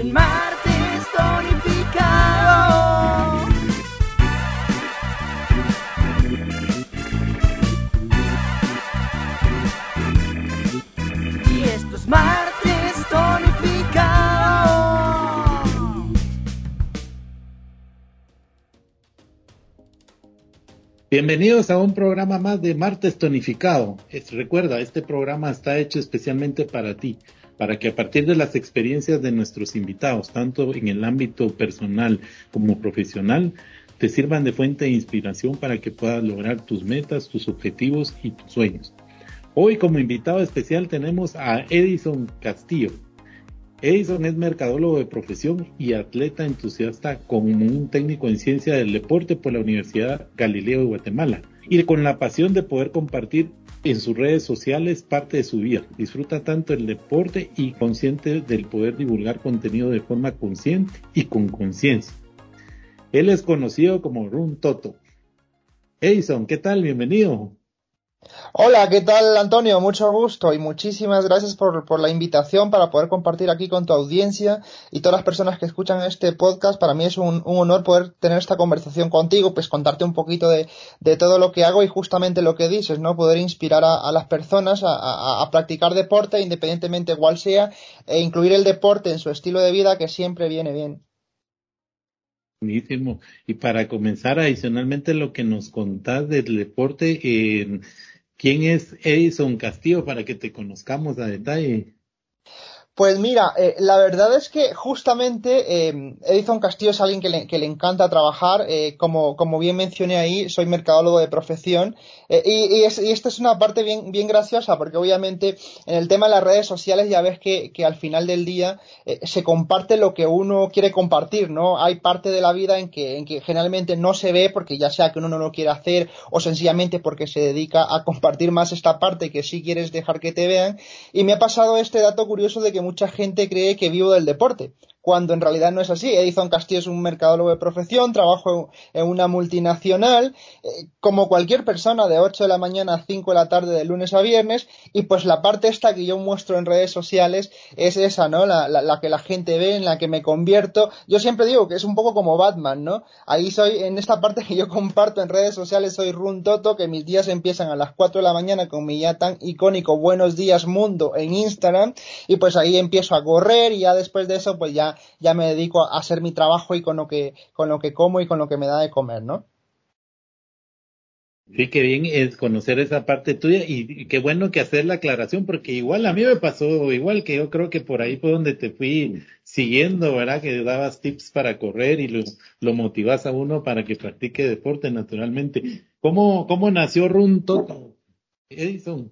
en martes tonificado. Y esto es martes tonificado. Bienvenidos a un programa más de Martes Tonificado. Recuerda, este programa está hecho especialmente para ti, para que a partir de las experiencias de nuestros invitados, tanto en el ámbito personal como profesional, te sirvan de fuente de inspiración para que puedas lograr tus metas, tus objetivos y tus sueños. Hoy como invitado especial tenemos a Edison Castillo. Edison es mercadólogo de profesión y atleta entusiasta como un técnico en ciencia del deporte por la Universidad Galileo de Guatemala y con la pasión de poder compartir en sus redes sociales parte de su vida. Disfruta tanto el deporte y consciente del poder divulgar contenido de forma consciente y con conciencia. Él es conocido como Run Toto. Edison, ¿qué tal? Bienvenido. Hola, ¿qué tal Antonio? Mucho gusto y muchísimas gracias por, por la invitación para poder compartir aquí con tu audiencia y todas las personas que escuchan este podcast. Para mí es un, un honor poder tener esta conversación contigo, pues contarte un poquito de, de todo lo que hago y justamente lo que dices, ¿no? Poder inspirar a, las personas a, a- a practicar deporte independientemente cuál sea e incluir el deporte en su estilo de vida que siempre viene bien. Buenísimo. Y para comenzar, adicionalmente lo que nos contás del deporte, eh, ¿quién es Edison Castillo para que te conozcamos a detalle? Pues mira, eh, la verdad es que justamente eh, Edison Castillo es alguien que le, encanta trabajar. eh, como, bien mencioné ahí, soy mercadólogo de profesión. eh, y, y, es- y esta es una parte bien, graciosa, porque obviamente en el tema de las redes sociales ya ves que, al final del día se comparte lo que uno quiere compartir, ¿no? Hay parte de la vida en que, en que generalmente no se ve porque ya sea que uno no lo quiere hacer o sencillamente porque se dedica a compartir más esta parte que sí quieres dejar que te vean. Y me ha pasado este dato curioso de que mucha gente cree que vivo del deporte, cuando en realidad no es así. Edison Castillo es un mercadólogo de profesión, trabajo en una multinacional, eh, como cualquier persona de 8 de la mañana a 5 de la tarde de lunes a viernes, y pues la parte esta que yo muestro en redes sociales es esa, ¿no? La, la, la que la gente ve, en la que me convierto. Yo siempre digo que es un poco como Batman, ¿no? Ahí soy, en esta parte que yo comparto en redes sociales, soy Run Toto, que mis días empiezan a las 4 de la mañana con mi ya tan icónico Buenos Días Mundo en Instagram, y pues ahí empiezo a correr y ya después de eso pues ya, ya me dedico a hacer mi trabajo y con lo que, con lo que como y con lo que me da de comer, ¿no? Sí, qué bien es conocer esa parte tuya y, qué bueno que hacer la aclaración, porque igual a mí me pasó, igual que yo creo que por ahí fue donde te fui siguiendo, ¿verdad? Que dabas tips para correr y lo, lo motivas a uno para que practique deporte naturalmente. ¿Cómo, cómo nació Run Toto? Edison.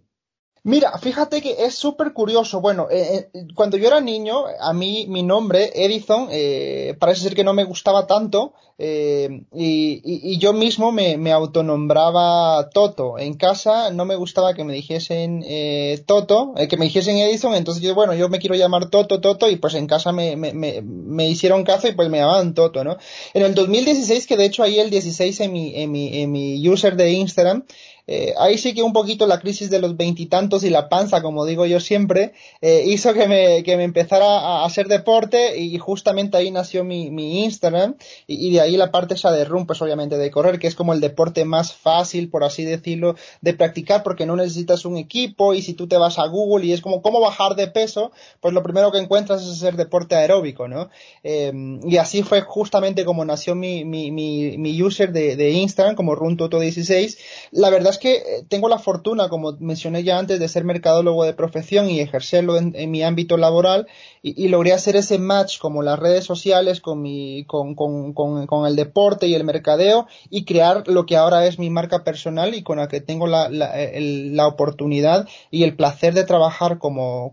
Mira, fíjate que es súper curioso. Bueno, eh, eh, cuando yo era niño, a mí mi nombre, Edison, eh, parece ser que no me gustaba tanto eh, y, y- yo mismo me, me autonombraba Toto. En casa no me gustaba que me dijesen eh, Toto, que me dijesen Edison, entonces yo, bueno, yo me quiero llamar Toto, Toto y pues en casa me, me, me, me hicieron caso y pues me llamaban Toto, ¿no? En el 2016, que de hecho ahí el 16 en mi, en mi, en mi user de Instagram, eh, ahí sí que un poquito la crisis de los veintitantos y la panza, como digo yo siempre, eh, hizo que me, que me empezara a, hacer deporte y justamente ahí nació mi, mi Instagram y, y de ahí la parte esa de run, pues obviamente de correr, que es como el deporte más fácil, por así decirlo, de practicar porque no necesitas un equipo y si tú te vas a Google y es como cómo bajar de peso, pues lo primero que encuentras es hacer deporte aeróbico, ¿no? Eh, y así fue justamente como nació mi, mi, mi, mi user de, de Instagram, como runtoto16. La verdad es que eh, tengo la fortuna, como mencioné ya antes, de ser mercadólogo de profesión y ejercerlo en, mi ámbito laboral y, logré hacer ese match como las redes sociales con, mi, con, con, con, con, el deporte y el mercadeo y crear lo que ahora es mi marca personal y con la que tengo la, la oportunidad y el placer de trabajar como,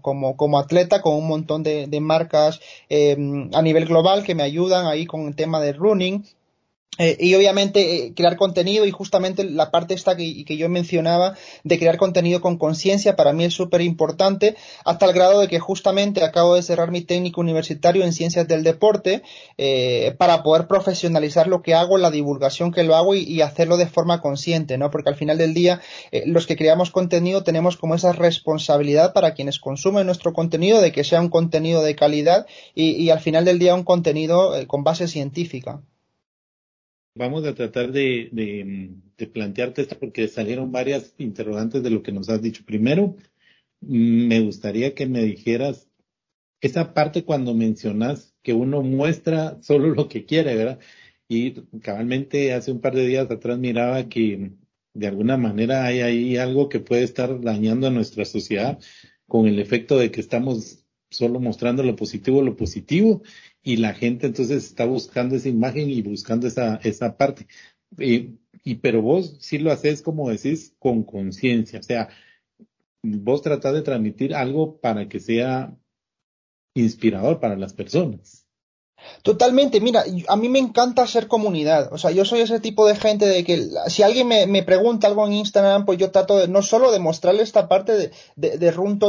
atleta con un montón de, de marcas eh, a nivel global que me ayudan ahí con el tema de running Eh, y obviamente eh, crear contenido y justamente la parte esta que, que yo mencionaba de crear contenido con conciencia para mí es súper importante hasta el grado de que justamente acabo de cerrar mi técnico universitario en ciencias del deporte eh, para poder profesionalizar lo que hago, la divulgación que lo hago y, y hacerlo de forma consciente, ¿no? Porque al final del día los que creamos contenido tenemos como esa responsabilidad para quienes consumen nuestro contenido de que sea un contenido de calidad y, y al final del día un contenido con base científica. Vamos a tratar de, plantearte esto porque salieron varias interrogantes de lo que nos has dicho. Primero, mm, me gustaría que me dijeras esa parte cuando mencionas que uno muestra solo lo que quiere, ¿verdad? Y cabalmente hace un par de días atrás miraba que de alguna manera hay ahí algo que puede estar dañando a nuestra sociedad con el efecto de que estamos solo mostrando lo positivo, lo positivo, y la gente entonces está buscando esa imagen y buscando esa, esa parte. Eh, y pero vos sí lo haces, como decís, con conciencia, o sea, vos tratás de transmitir algo para que sea inspirador para las personas. Totalmente, mira, a mí me encanta ser comunidad, o sea, yo soy ese tipo de gente de que si alguien me, me pregunta algo en Instagram, pues yo trato de no solo de mostrarle esta parte de, de, de Run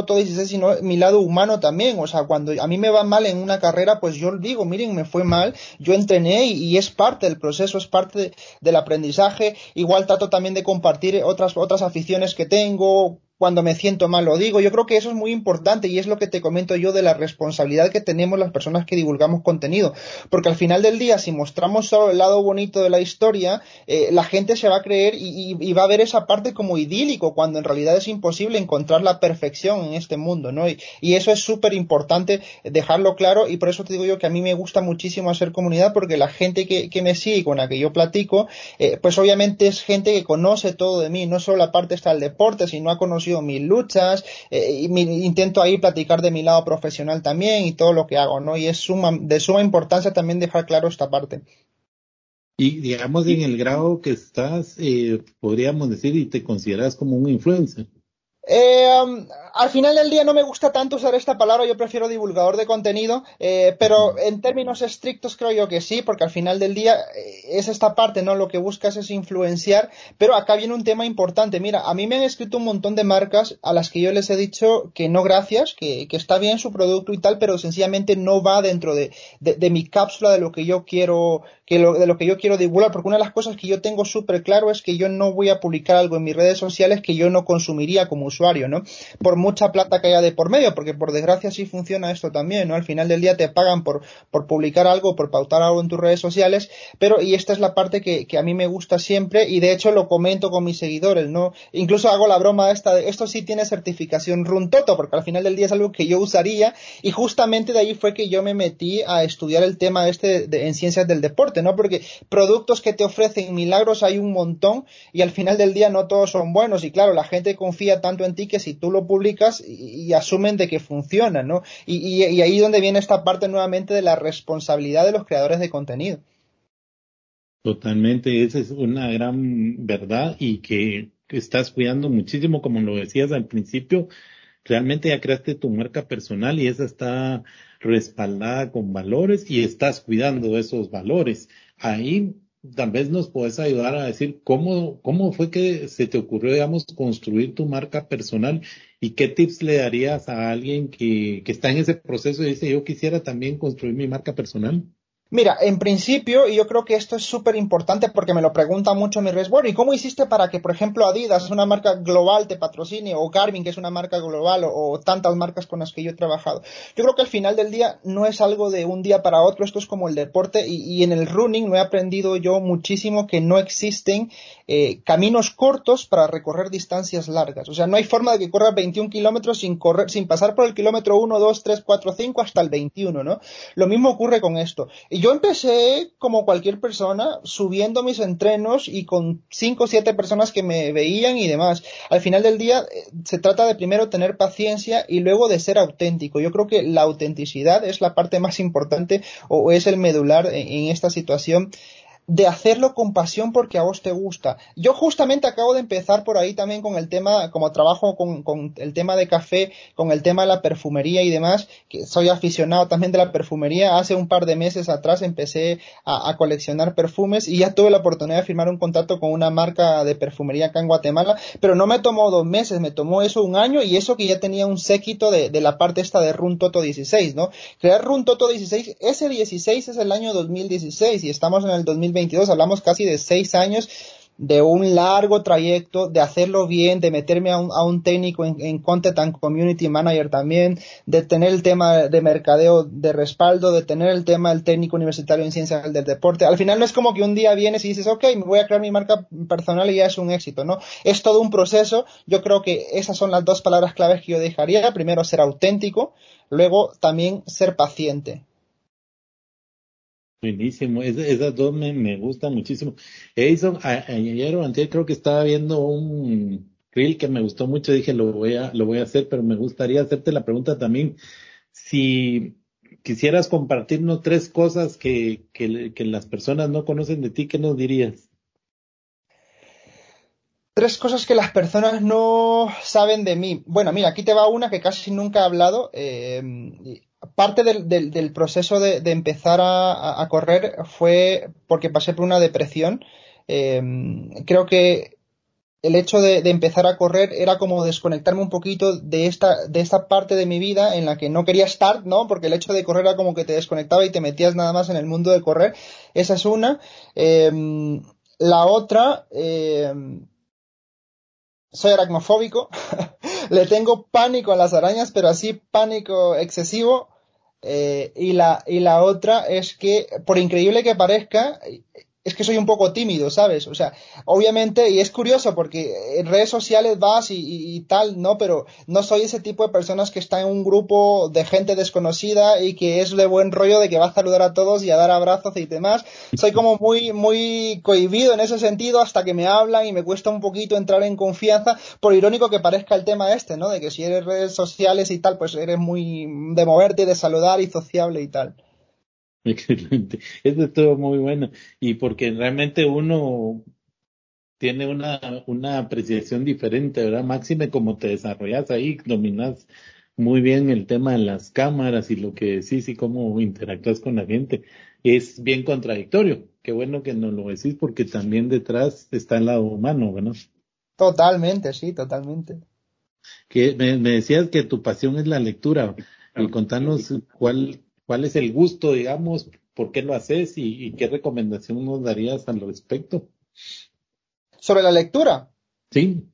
sino mi lado humano también, o sea, cuando a mí me va mal en una carrera, pues yo digo, miren, me fue mal, yo entrené y, es parte del proceso, es parte del aprendizaje, igual trato también de compartir otras, otras aficiones que tengo, cuando me siento mal lo digo. Yo creo que eso es muy importante y es lo que te comento yo de la responsabilidad que tenemos las personas que divulgamos contenido. Porque al final del día, si mostramos solo el lado bonito de la historia, eh, la gente se va a creer y, va a ver esa parte como idílico, cuando en realidad es imposible encontrar la perfección en este mundo, ¿no? Y, eso es súper importante dejarlo claro y por eso te digo yo que a mí me gusta muchísimo hacer comunidad porque la gente que, me sigue con la que yo platico, eh, pues obviamente es gente que conoce todo de mí, no solo la parte está del deporte, sino ha conocido mis luchas, eh, y intento ahí platicar de mi lado profesional también y todo lo que hago, ¿no? Y es suma, de suma importancia también dejar claro esta parte. Y digamos, en el grado que estás, eh, podríamos decir, y te consideras como un influencer. Eh, um, al final del día no me gusta tanto usar esta palabra, yo prefiero divulgador de contenido, eh, pero en términos estrictos creo yo que sí, porque al final del día eh, es esta parte, ¿no? Lo que buscas es influenciar, pero acá viene un tema importante. Mira, a mí me han escrito un montón de marcas a las que yo les he dicho que no gracias, que, que está bien su producto y tal, pero sencillamente no va dentro de, de, de mi cápsula de lo que yo quiero, que lo, de lo que yo quiero divulgar, porque una de las cosas que yo tengo súper claro es que yo no voy a publicar algo en mis redes sociales que yo no consumiría como usuario, ¿no? Por mucha plata que haya de por medio, porque por desgracia sí funciona esto también, ¿no? Al final del día te pagan por, publicar algo, por pautar algo en tus redes sociales, pero, y esta es la parte que, que a mí me gusta siempre, y de hecho lo comento con mis seguidores, ¿no? Incluso hago la broma esta de, esto sí tiene certificación Runtoto, porque al final del día es algo que yo usaría, y justamente de ahí fue que yo me metí a estudiar el tema este de, en ciencias del deporte, ¿no? Porque productos que te ofrecen milagros hay un montón, y al final del día no todos son buenos, y claro, la gente confía tanto en ti que si tú lo publicas y, asumen de que funciona, ¿no? Y, y, ahí donde viene esta parte nuevamente de la responsabilidad de los creadores de contenido. Totalmente, esa es una gran verdad y que estás cuidando muchísimo, como lo decías al principio, realmente ya creaste tu marca personal y esa está respaldada con valores y estás cuidando esos valores. Ahí tal vez nos puedes ayudar a decir cómo, cómo fue que se te ocurrió, digamos, construir tu marca personal y qué tips le darías a alguien que, que está en ese proceso y dice, yo quisiera también construir mi marca personal. Mira, en principio, y yo creo que esto es súper importante porque me lo pregunta mucho mi redes. Bueno, ¿y cómo hiciste para que, por ejemplo, Adidas es una marca global, te patrocine, o Garmin, que es una marca global, o, tantas marcas con las que yo he trabajado? Yo creo que al final del día no es algo de un día para otro, esto es como el deporte, y, en el running no he aprendido yo muchísimo que no existen eh, caminos cortos para recorrer distancias largas. O sea, no hay forma de que corras 21 kilómetros sin correr, sin pasar por el kilómetro 1, 2, 3, 4, 5 hasta el 21, ¿no? Lo mismo ocurre con esto. Y yo empecé como cualquier persona subiendo mis entrenos y con cinco o siete personas que me veían y demás. Al final del día eh, se trata de primero tener paciencia y luego de ser auténtico. Yo creo que la autenticidad es la parte más importante o es el medular en, esta situación de hacerlo con pasión porque a vos te gusta. Yo justamente acabo de empezar por ahí también con el tema, como trabajo con, con, el tema de café, con el tema de la perfumería y demás, que soy aficionado también de la perfumería. Hace un par de meses atrás empecé a, coleccionar perfumes y ya tuve la oportunidad de firmar un contrato con una marca de perfumería acá en Guatemala, pero no me tomó dos meses, me tomó eso un año y eso que ya tenía un séquito de, de la parte esta de Run Toto 16, ¿no? Crear Run Toto 16, ese 16 es el año 2016 y estamos en el 2020 hablamos casi de seis años de un largo trayecto, de hacerlo bien, de meterme a un, a un técnico en, en, Content and Community Manager también, de tener el tema de mercadeo de respaldo, de tener el tema del técnico universitario en ciencias del deporte. Al final no es como que un día vienes y dices, ok, me voy a crear mi marca personal y ya es un éxito, ¿no? Es todo un proceso. Yo creo que esas son las dos palabras claves que yo dejaría. Primero, ser auténtico. Luego, también ser paciente. Buenísimo, es, esas dos me, me gustan muchísimo. Ayer o creo que estaba viendo un reel que me gustó mucho, dije lo voy a, lo voy a hacer, pero me gustaría hacerte la pregunta también, si quisieras compartirnos tres cosas que, que, que las personas no conocen de ti, ¿qué nos dirías? Tres cosas que las personas no saben de mí. Bueno, mira, aquí te va una que casi nunca he hablado. Eh, parte del, del, proceso de, empezar a, a, correr fue porque pasé por una depresión. Eh, creo que el hecho de, empezar a correr era como desconectarme un poquito de esta, de esta parte de mi vida en la que no quería estar, ¿no? Porque el hecho de correr era como que te desconectaba y te metías nada más en el mundo de correr. Esa es una. Eh, la otra, soy aracnofóbico. Le tengo pánico a las arañas, pero así pánico excesivo. Eh, y, la, y la otra es que, por increíble que parezca, es que soy un poco tímido, ¿sabes? O sea, obviamente, y es curioso porque en redes sociales vas y, y, y, tal, ¿no? Pero no soy ese tipo de personas que está en un grupo de gente desconocida y que es de buen rollo de que va a saludar a todos y a dar abrazos y demás. Soy como muy, muy cohibido en ese sentido hasta que me hablan y me cuesta un poquito entrar en confianza, por irónico que parezca el tema este, ¿no? De que si eres redes sociales y tal, pues eres muy de moverte, de saludar y sociable y tal. Excelente. Eso estuvo muy bueno. Y porque realmente uno tiene una, una apreciación diferente, ¿verdad? Máxime, como te desarrollas ahí, dominas muy bien el tema de las cámaras y lo que decís y cómo interactúas con la gente. Es bien contradictorio. Qué bueno que nos lo decís porque también detrás está el lado humano, ¿verdad? Totalmente, sí, totalmente. Que me, me decías que tu pasión es la lectura. Y contanos cuál, cuál es el gusto, digamos, por qué lo haces y, y, qué recomendación nos darías al respecto. Sobre la lectura. Sí.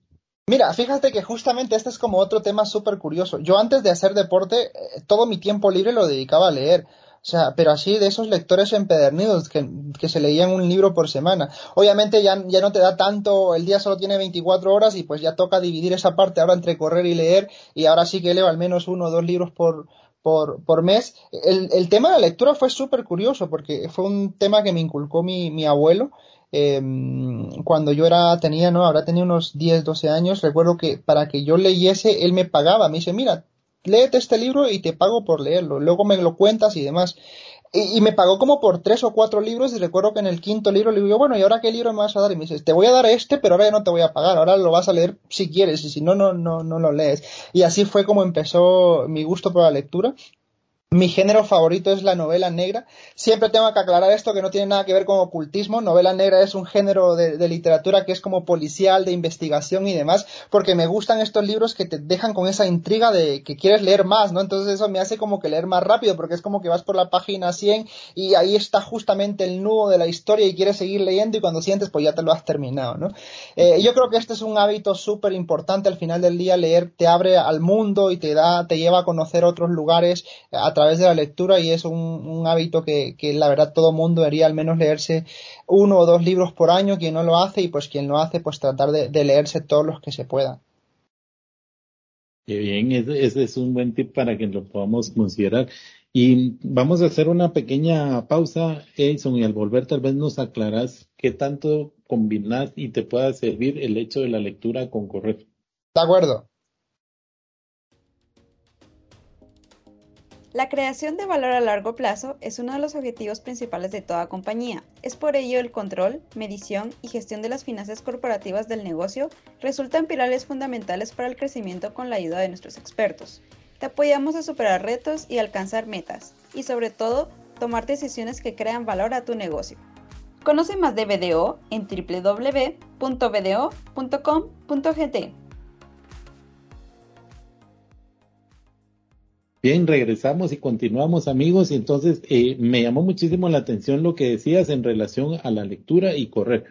Mira, fíjate que justamente este es como otro tema súper curioso. Yo antes de hacer deporte, eh, todo mi tiempo libre lo dedicaba a leer. O sea, pero así de esos lectores empedernidos que, que, se leían un libro por semana. Obviamente ya, ya no te da tanto, el día solo tiene 24 horas y pues ya toca dividir esa parte ahora entre correr y leer y ahora sí que leo al menos uno o dos libros por, por, por mes. El, el, tema de la lectura fue súper curioso porque fue un tema que me inculcó mi, mi abuelo. Eh, cuando yo era, tenía, no, ahora tenía unos 10, 12 años, recuerdo que para que yo leyese, él me pagaba, me dice, mira, léete este libro y te pago por leerlo, luego me lo cuentas y demás. Y, me pagó como por tres o cuatro libros y recuerdo que en el quinto libro le digo, bueno, ¿y ahora qué libro me vas a dar? Y me dice, te voy a dar este, pero ahora ya no te voy a pagar, ahora lo vas a leer si quieres y si no, no, no, no lo lees. Y así fue como empezó mi gusto por la lectura. Mi género favorito es la novela negra. Siempre tengo que aclarar esto que no tiene nada que ver con ocultismo. Novela negra es un género de, de, literatura que es como policial, de investigación y demás, porque me gustan estos libros que te dejan con esa intriga de que quieres leer más, ¿no? Entonces eso me hace como que leer más rápido, porque es como que vas por la página 100 y ahí está justamente el nudo de la historia y quieres seguir leyendo y cuando sientes pues ya te lo has terminado, ¿no? Eh, yo creo que este es un hábito súper importante al final del día, leer te abre al mundo y te da, te lleva a conocer otros lugares a través de la lectura y es un, un hábito que, que, la verdad todo mundo debería al menos leerse uno o dos libros por año, quien no lo hace y pues quien lo hace pues tratar de, de leerse todos los que se pueda. Qué bien, ese, ese, es un buen tip para que lo podamos considerar. Y vamos a hacer una pequeña pausa, Edson, y al volver tal vez nos aclaras qué tanto combinas y te pueda servir el hecho de la lectura con correr. De acuerdo. La creación de valor a largo plazo es uno de los objetivos principales de toda compañía. Es por ello el control, medición y gestión de las finanzas corporativas del negocio resultan pilares fundamentales para el crecimiento con la ayuda de nuestros expertos. Te apoyamos a superar retos y alcanzar metas, y sobre todo, tomar decisiones que crean valor a tu negocio. Conoce más de BDO en www.bdo.com.gt. Bien, regresamos y continuamos amigos y entonces eh, me llamó muchísimo la atención lo que decías en relación a la lectura y correr.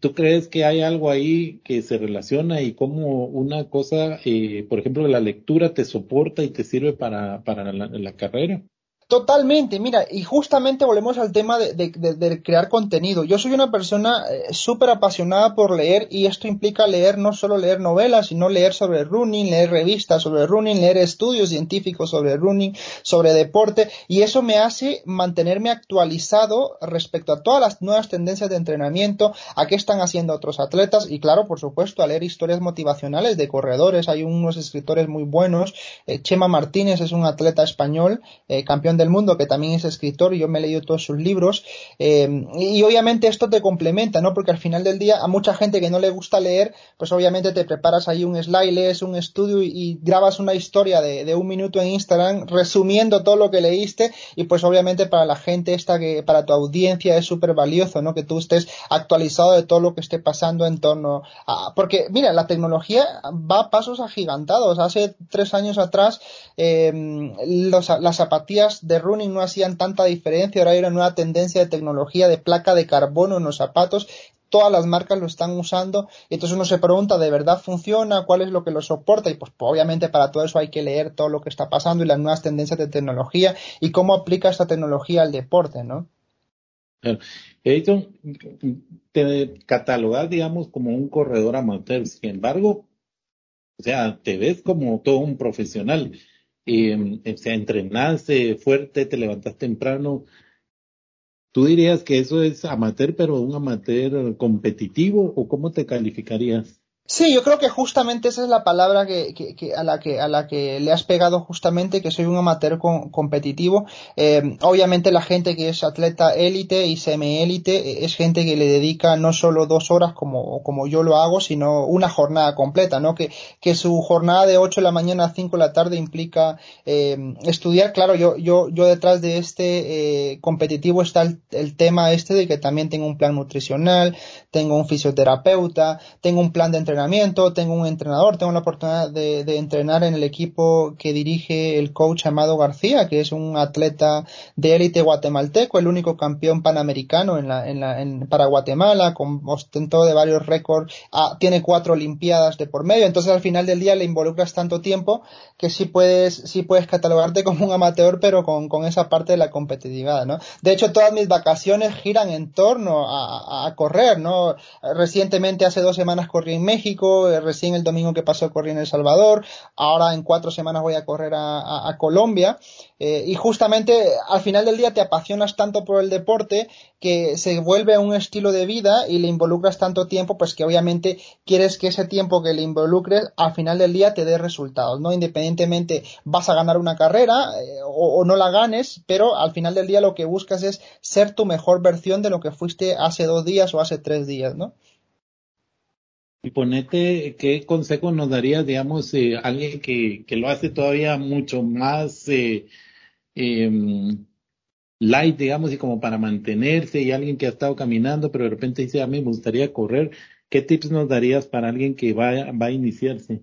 ¿Tú crees que hay algo ahí que se relaciona y cómo una cosa, eh, por ejemplo, la lectura te soporta y te sirve para, para la carrera? Totalmente, mira, y justamente volvemos al tema de, crear contenido. Yo soy una persona eh, súper apasionada por leer y esto implica leer no solo leer novelas, sino leer sobre running, leer revistas sobre running, leer estudios científicos sobre running, sobre deporte y eso me hace mantenerme actualizado respecto a todas las nuevas tendencias de entrenamiento, a qué están haciendo otros atletas y claro, por supuesto, a leer historias motivacionales de corredores. Hay unos escritores muy buenos. Eh, Chema Martínez es un atleta español, eh, campeón del mundo, que también es escritor, y yo me he leído todos sus libros, eh, y obviamente esto te complementa, ¿no? Porque al final del día, a mucha gente que no le gusta leer, pues obviamente te preparas ahí un slide, lees un estudio y, grabas una historia de, un minuto en Instagram resumiendo todo lo que leíste, y pues obviamente para la gente esta que, para tu audiencia es súper valioso, ¿no? Que tú estés actualizado de todo lo que esté pasando en torno a, porque mira, la tecnología va a pasos agigantados. Hace tres años atrás, eh, las zapatillas de running no hacían tanta diferencia, ahora hay una nueva tendencia de tecnología de placa de carbono en los zapatos todas las marcas lo están usando y entonces uno se pregunta de verdad funciona cuál es lo que lo soporta y pues, obviamente para todo eso hay que leer todo lo que está pasando y las nuevas tendencias de tecnología y cómo aplica esta tecnología al deporte no Edison te catalogas digamos como un corredor amateur. Sin embargo o sea te ves como todo un profesional eh, o sea, entrenaste fuerte, te levantas temprano. ¿Tú dirías que eso es amateur, pero un amateur competitivo o cómo te calificarías? Sí, yo creo que justamente esa es la palabra que, a, la que, a la que le has pegado justamente, que soy un amateur competitivo. Eh, obviamente la gente que es atleta élite y semi-élite eh, es gente que le dedica no solo dos horas como, como yo lo hago, sino una jornada completa, ¿no? Que, que su jornada de 8 de la mañana a 5 de la tarde implica eh, estudiar. Claro, yo, yo, yo detrás de este competitivo está el, el tema este de que también tengo un plan nutricional, tengo un fisioterapeuta, tengo un plan de entrenamiento tengo un entrenador, tengo la oportunidad de, entrenar en el equipo que dirige el coach Amado García, que es un atleta de élite guatemalteco, el único campeón panamericano en la, en la, en, para Guatemala, con ostentó de varios récords, ah, tiene cuatro olimpiadas de por medio, entonces al final del día le involucras tanto tiempo que sí puedes, sí puedes catalogarte como un amateur, pero con, con esa parte de la competitividad, ¿no? De hecho, todas mis vacaciones giran en torno a, a correr, ¿no? Recientemente, hace dos semanas corrí en México, eh, recién el domingo que pasó corrí en El Salvador, ahora en cuatro semanas voy a correr a, Colombia, eh, y justamente al final del día te apasionas tanto por el deporte que se vuelve un estilo de vida y le involucras tanto tiempo, pues que obviamente quieres que ese tiempo que le involucres al final del día te dé resultados, ¿no? Independientemente vas a ganar una carrera eh, o, o no la ganes, pero al final del día lo que buscas es ser tu mejor versión de lo que fuiste hace dos días o hace tres días, ¿no? Y ponete, ¿qué consejo nos darías, digamos, eh, alguien que, que, lo hace todavía mucho más eh, em, light, digamos, y como para mantenerse, y alguien que ha estado caminando, pero de repente dice, a mí me gustaría correr, ¿qué tips nos darías para alguien que va, va a iniciarse?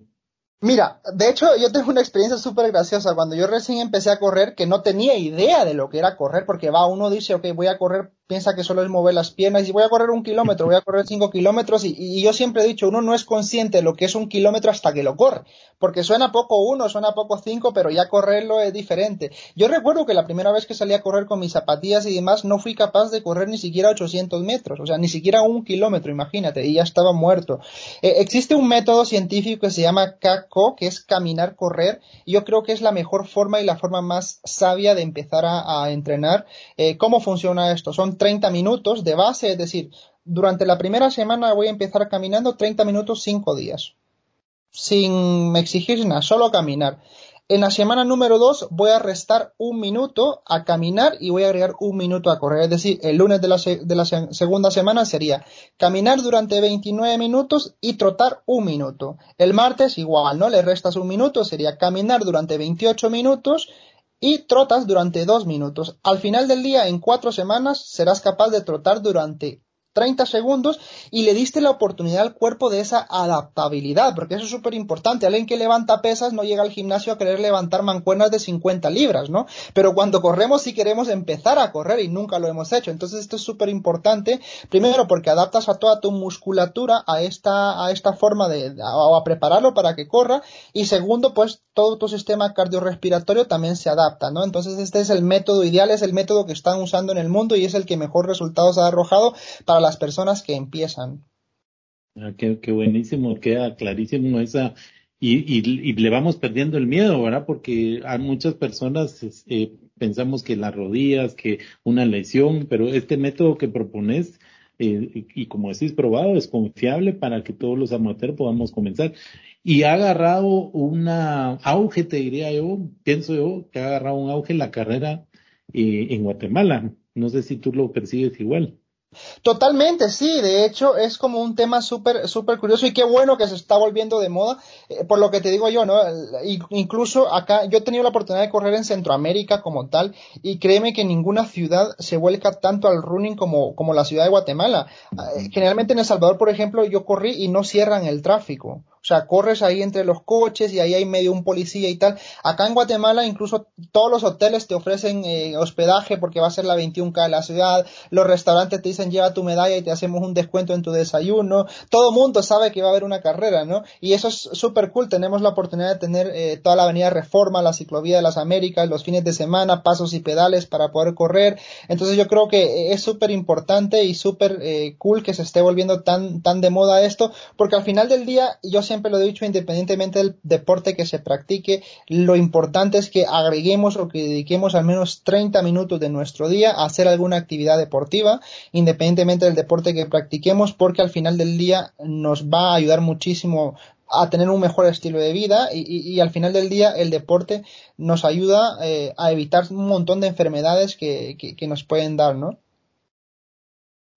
Mira, de hecho yo tengo una experiencia súper graciosa. Cuando yo recién empecé a correr, que no tenía idea de lo que era correr, porque va, uno dice, ok, voy a correr piensa que solo es mover las piernas y voy a correr un kilómetro, voy a correr cinco kilómetros y, yo siempre he dicho, uno no es consciente de lo que es un kilómetro hasta que lo corre, porque suena poco uno, suena poco cinco, pero ya correrlo es diferente. Yo recuerdo que la primera vez que salí a correr con mis zapatillas y demás no fui capaz de correr ni siquiera 800 metros, o sea, ni siquiera un kilómetro, imagínate, y ya estaba muerto. Eh, existe un método científico que se llama CACO, que es caminar, correr, y yo creo que es la mejor forma y la forma más sabia de empezar a, entrenar. Eh, ¿Cómo funciona esto? Son 30 minutos de base, es decir, durante la primera semana voy a empezar caminando 30 minutos 5 días. Sin exigir nada, solo caminar. En la semana número 2 voy a restar un minuto a caminar y voy a agregar un minuto a correr. Es decir, el lunes de la, la segunda semana sería caminar durante 29 minutos y trotar un minuto. El martes igual, ¿no? Le restas un minuto, sería caminar durante 28 minutos y trotas durante dos minutos. Al final del día, en cuatro semanas, serás capaz de trotar durante 30 segundos y le diste la oportunidad al cuerpo de esa adaptabilidad, porque eso es súper importante. Alguien que levanta pesas no llega al gimnasio a querer levantar mancuernas de 50 libras, ¿no? Pero cuando corremos sí queremos empezar a correr y nunca lo hemos hecho. Entonces esto es súper importante, primero porque adaptas a toda tu musculatura a esta, a esta forma de, a, a prepararlo para que corra y segundo, pues todo tu sistema cardiorrespiratorio también se adapta, ¿no? Entonces este es el método ideal, es el método que están usando en el mundo y es el que mejor resultados ha arrojado para las personas que empiezan. Ah, qué, buenísimo, queda clarísimo esa. Y, y, le vamos perdiendo el miedo, ¿verdad? Porque hay muchas personas eh, pensamos que las rodillas, que una lesión, pero este método que propones, eh, y como decís, probado, es confiable para que todos los amateurs podamos comenzar. Y ha agarrado una auge, te diría yo, pienso yo, que ha agarrado un auge la carrera eh, en Guatemala. No sé si tú lo percibes igual. Totalmente, sí, de hecho es como un tema súper súper curioso y qué bueno que se está volviendo de moda, eh, por lo que te digo yo, ¿no? Incluso acá, yo he tenido la oportunidad de correr en Centroamérica como tal y créeme que ninguna ciudad se vuelca tanto al running como, como la ciudad de Guatemala. Eh, generalmente en El Salvador, por ejemplo, yo corrí y no cierran el tráfico. O sea, corres ahí entre los coches y ahí hay medio un policía y tal. Acá en Guatemala incluso todos los hoteles te ofrecen eh, hospedaje porque va a ser la 21K de la ciudad. Los restaurantes te dicen lleva tu medalla y te hacemos un descuento en tu desayuno. Todo mundo sabe que va a haber una carrera, ¿no? Y eso es súper cool. Tenemos la oportunidad de tener eh, toda la avenida Reforma, la ciclovía de las Américas, los fines de semana, pasos y pedales para poder correr. Entonces yo creo que es súper importante y súper eh, cool que se esté volviendo tan, tan de moda esto porque al final del día yo siempre siempre lo he dicho, independientemente del deporte que se practique, lo importante es que agreguemos o que dediquemos al menos 30 minutos de nuestro día a hacer alguna actividad deportiva, independientemente del deporte que practiquemos, porque al final del día nos va a ayudar muchísimo a tener un mejor estilo de vida y, al final del día el deporte nos ayuda eh, a evitar un montón de enfermedades que, que nos pueden dar, ¿no?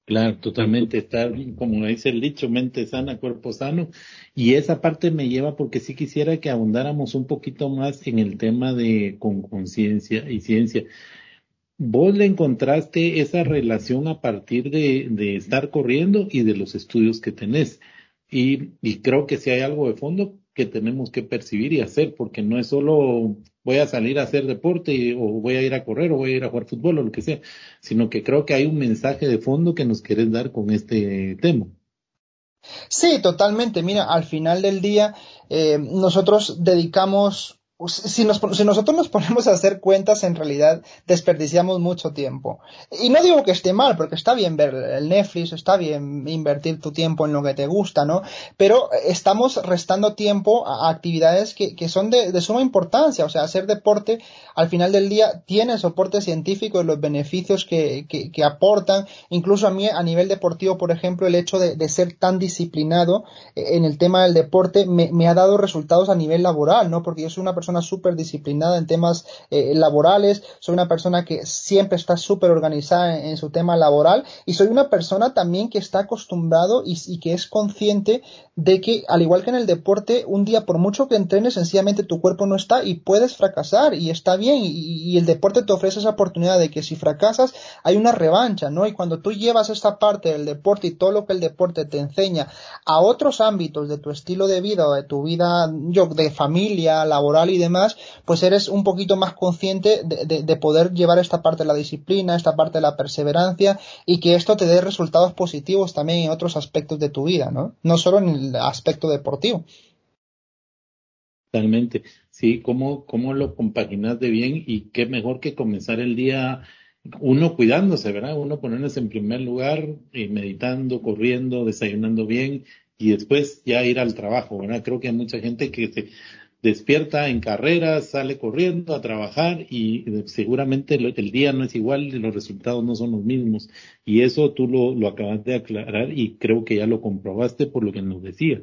Claro, totalmente. Estar, como dice el dicho, mente sana, cuerpo sano. Y esa parte me lleva porque sí quisiera que abundáramos un poquito más en el tema de con conciencia y ciencia. Vos le encontraste esa relación a partir de, de estar corriendo y de los estudios que tenés. Y, y creo que si hay algo de fondo que tenemos que percibir y hacer, porque no es solo voy a salir a hacer deporte o voy a ir a correr o voy a ir a jugar fútbol o lo que sea, sino que creo que hay un mensaje de fondo que nos querés dar con este tema. Sí, totalmente. Mira, al final del día eh, nosotros dedicamos si, nos, si, nosotros nos ponemos a hacer cuentas, en realidad desperdiciamos mucho tiempo. Y no digo que esté mal, porque está bien ver el Netflix, está bien invertir tu tiempo en lo que te gusta, ¿no? Pero estamos restando tiempo a actividades que, que son de, de, suma importancia. O sea, hacer deporte al final del día tiene soporte científico y los beneficios que, que, que, aportan. Incluso a mí, a nivel deportivo, por ejemplo, el hecho de, de ser tan disciplinado en el tema del deporte me, me, ha dado resultados a nivel laboral, ¿no? Porque yo soy una persona súper disciplinada en temas eh, laborales, soy una persona que siempre está súper organizada en, su tema laboral y soy una persona también que está acostumbrado y, que es consciente de que, al igual que en el deporte, un día por mucho que entrenes, sencillamente tu cuerpo no está y puedes fracasar y está bien y, el deporte te ofrece esa oportunidad de que si fracasas hay una revancha, ¿no? Y cuando tú llevas esta parte del deporte y todo lo que el deporte te enseña a otros ámbitos de tu estilo de vida o de tu vida de familia, laboral y demás, pues eres un poquito más consciente de, poder llevar esta parte de la disciplina, esta parte de la perseverancia y que esto te dé resultados positivos también en otros aspectos de tu vida, ¿no? No solo en el aspecto deportivo. Totalmente. Sí, cómo, cómo lo compaginas de bien y qué mejor que comenzar el día uno cuidándose, ¿verdad? Uno ponerse en primer lugar, y meditando, corriendo, desayunando bien y después ya ir al trabajo, ¿verdad? Creo que hay mucha gente que se despierta en carreras, sale corriendo a trabajar y seguramente el día no es igual y los resultados no son los mismos. Y eso tú lo, lo acabas de aclarar y creo que ya lo comprobaste por lo que nos decía.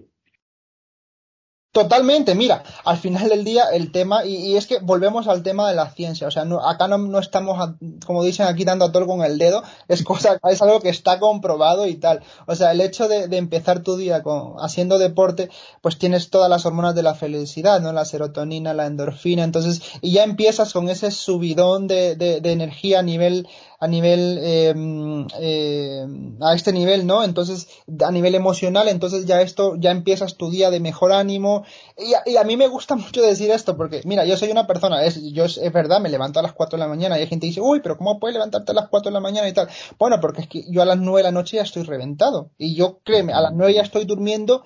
Totalmente, mira, al final del día el tema, y, es que volvemos al tema de la ciencia, o sea, no, acá no, no, estamos, como dicen aquí, dando a todo con el dedo, es cosa, es algo que está comprobado y tal. O sea, el hecho de, de, empezar tu día con, haciendo deporte, pues tienes todas las hormonas de la felicidad, ¿no? La serotonina, la endorfina, entonces, y ya empiezas con ese subidón de, de, de energía a nivel, a nivel, eh, a este nivel, ¿no? Entonces, a nivel emocional, entonces ya esto, ya empiezas tu día de mejor ánimo. Y a, mí me gusta mucho decir esto, porque, mira, yo soy una persona, es, yo es, verdad, me levanto a las 4 de la mañana y hay gente que dice, uy, pero ¿cómo puedes levantarte a las 4 de la mañana y tal? Bueno, porque es que yo a las 9 de la noche ya estoy reventado. Y yo, créeme, a las 9 ya estoy durmiendo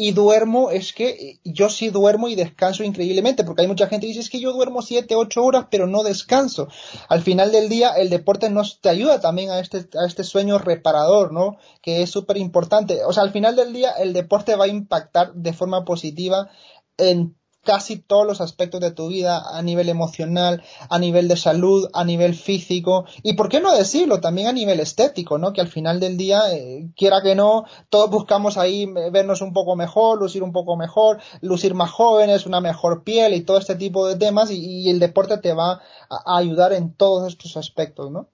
y duermo, es que yo sí duermo y descanso increíblemente, porque hay mucha gente que dice, es que yo duermo 7, 8 horas, pero no descanso. Al final del día, el deporte nos te ayuda también a este, a este sueño reparador, ¿no? Que es súper importante. O sea, al final del día, el deporte va a impactar de forma positiva en casi todos los aspectos de tu vida, a nivel emocional, a nivel de salud, a nivel físico, y por qué no decirlo, también a nivel estético, ¿no? Que al final del día, eh, quiera que no, todos buscamos ahí vernos un poco mejor, lucir un poco mejor, lucir más jóvenes, una mejor piel y todo este tipo de temas, y, el deporte te va a, ayudar en todos estos aspectos, ¿no?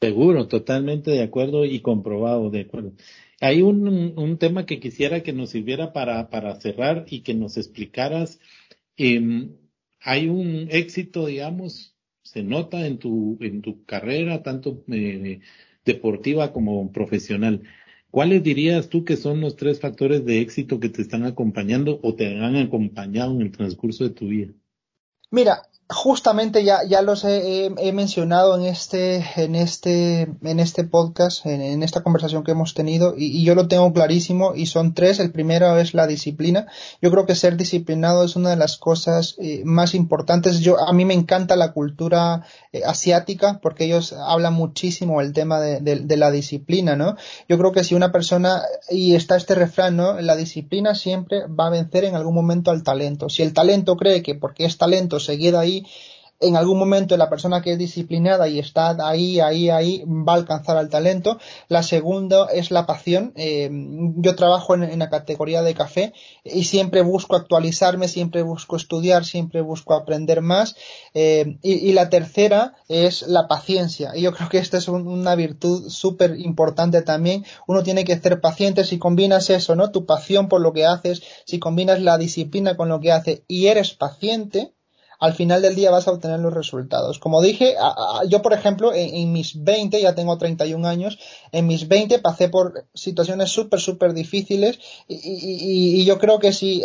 Seguro, totalmente de acuerdo y comprobado de acuerdo. Hay un, un, tema que quisiera que nos sirviera para, para cerrar y que nos explicaras. Eh, hay un éxito, digamos, se nota en tu, en tu carrera, tanto eh, deportiva como profesional. ¿Cuáles dirías tú que son los tres factores de éxito que te están acompañando o te han acompañado en el transcurso de tu vida? Mira, justamente ya, ya los he, mencionado en este, en este, en este podcast, en, esta conversación que hemos tenido, y, yo lo tengo clarísimo, y son tres. El primero es la disciplina. Yo creo que ser disciplinado es una de las cosas eh, más importantes. Yo, a mí me encanta la cultura eh, asiática, porque ellos hablan muchísimo el tema de, de, la disciplina, ¿no? Yo creo que si una persona, y está este refrán, ¿no? La disciplina siempre va a vencer en algún momento al talento. Si el talento cree que porque es talento se ahí en algún momento la persona que es disciplinada y está ahí, ahí, ahí, va a alcanzar al talento. La segunda es la pasión. Eh, yo trabajo en, la categoría de café y siempre busco actualizarme, siempre busco estudiar, siempre busco aprender más. Eh, y, la tercera es la paciencia. Y yo creo que esta es una virtud súper importante también. Uno tiene que ser paciente si combinas eso, ¿no? Tu pasión por lo que haces, si combinas la disciplina con lo que haces y eres paciente, al final del día vas a obtener los resultados. Como dije, yo por ejemplo, en, mis 20, ya tengo 31 años, en mis 20 pasé por situaciones súper, súper difíciles y, yo creo que si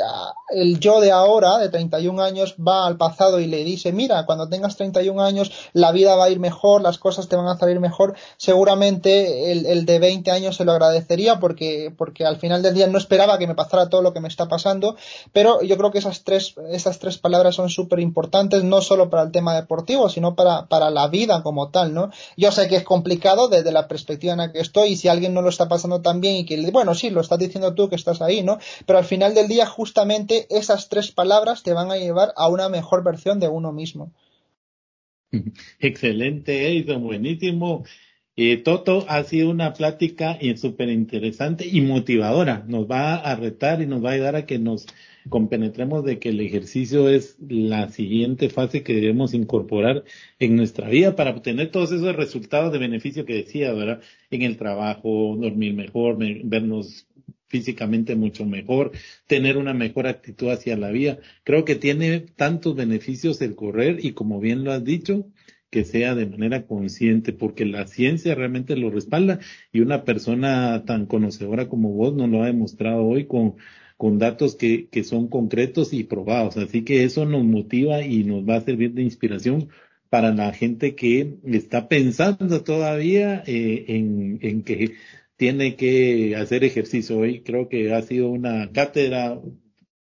el yo de ahora, de 31 años, va al pasado y le dice, mira, cuando tengas 31 años la vida va a ir mejor, las cosas te van a salir mejor, seguramente el, de 20 años se lo agradecería porque, porque al final del día no esperaba que me pasara todo lo que me está pasando, pero yo creo que esas tres, esas tres palabras son súper importantes no solo para el tema deportivo, sino para, para la vida como tal, ¿no? Yo sé que es complicado desde la perspectiva en la que estoy y si alguien no lo está pasando tan bien y que, bueno, sí, lo estás diciendo tú que estás ahí, ¿no? Pero al final del día justamente esas tres palabras te van a llevar a una mejor versión de uno mismo. Excelente, Edison, buenísimo. Eh, Toto, ha sido una plática súper interesante y motivadora. Nos va a retar y nos va a ayudar a que nos compenetremos de que el ejercicio es la siguiente fase que debemos incorporar en nuestra vida para obtener todos esos resultados de beneficio que decía, ¿verdad? En el trabajo, dormir mejor, vernos físicamente mucho mejor, tener una mejor actitud hacia la vida. Creo que tiene tantos beneficios el correr y como bien lo has dicho, que sea de manera consciente, porque la ciencia realmente lo respalda y una persona tan conocedora como vos nos lo ha demostrado hoy con con datos que, que son concretos y probados. Así que eso nos motiva y nos va a servir de inspiración para la gente que está pensando todavía eh, en, en que tiene que hacer ejercicio. Hoy creo que ha sido una cátedra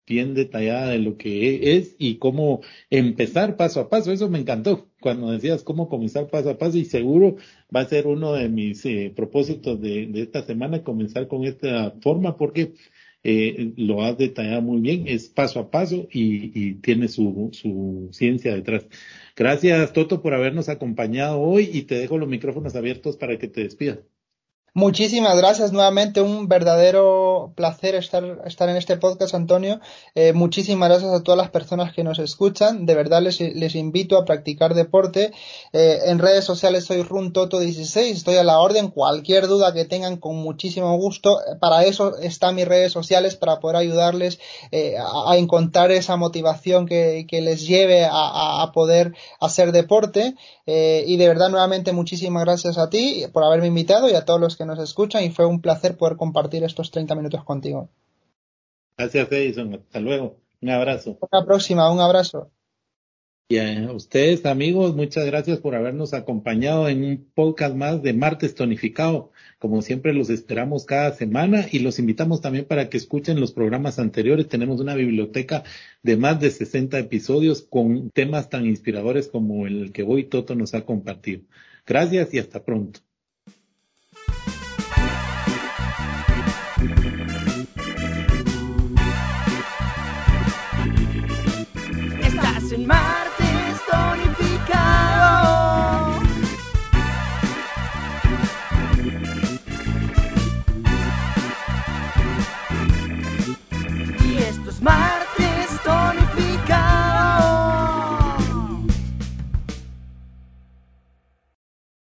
bien detallada de lo que es y cómo empezar paso a paso. Eso me encantó cuando decías cómo comenzar paso a paso y seguro va a ser uno de mis eh, propósitos de, de, esta semana comenzar con esta forma porque eh, lo has detallado muy bien, es paso a paso y, tiene su, su ciencia detrás. Gracias, Toto, por habernos acompañado hoy y te dejo los micrófonos abiertos para que te despidas. Muchísimas gracias nuevamente, un verdadero placer estar, estar en este podcast, Antonio. Eh, muchísimas gracias a todas las personas que nos escuchan. De verdad les, les invito a practicar deporte. Eh, en redes sociales soy RunToto16, estoy a la orden. Cualquier duda que tengan, con muchísimo gusto. Para eso están mis redes sociales, para poder ayudarles eh, a, encontrar esa motivación que, que les lleve a, a, poder hacer deporte. Y de verdad, nuevamente, muchísimas gracias a ti por haberme invitado y a todos los que nos escuchan y fue un placer poder compartir estos 30 minutos contigo. Gracias, Edison. Hasta luego. Un abrazo. Hasta la próxima. Un abrazo. Y a ustedes, amigos, muchas gracias por habernos acompañado en un podcast más de Martes Tonificado. Como siempre, los esperamos cada semana y los invitamos también para que escuchen los programas anteriores. Tenemos una biblioteca de más de 60 episodios con temas tan inspiradores como el que hoy Toto nos ha compartido. Gracias y hasta pronto.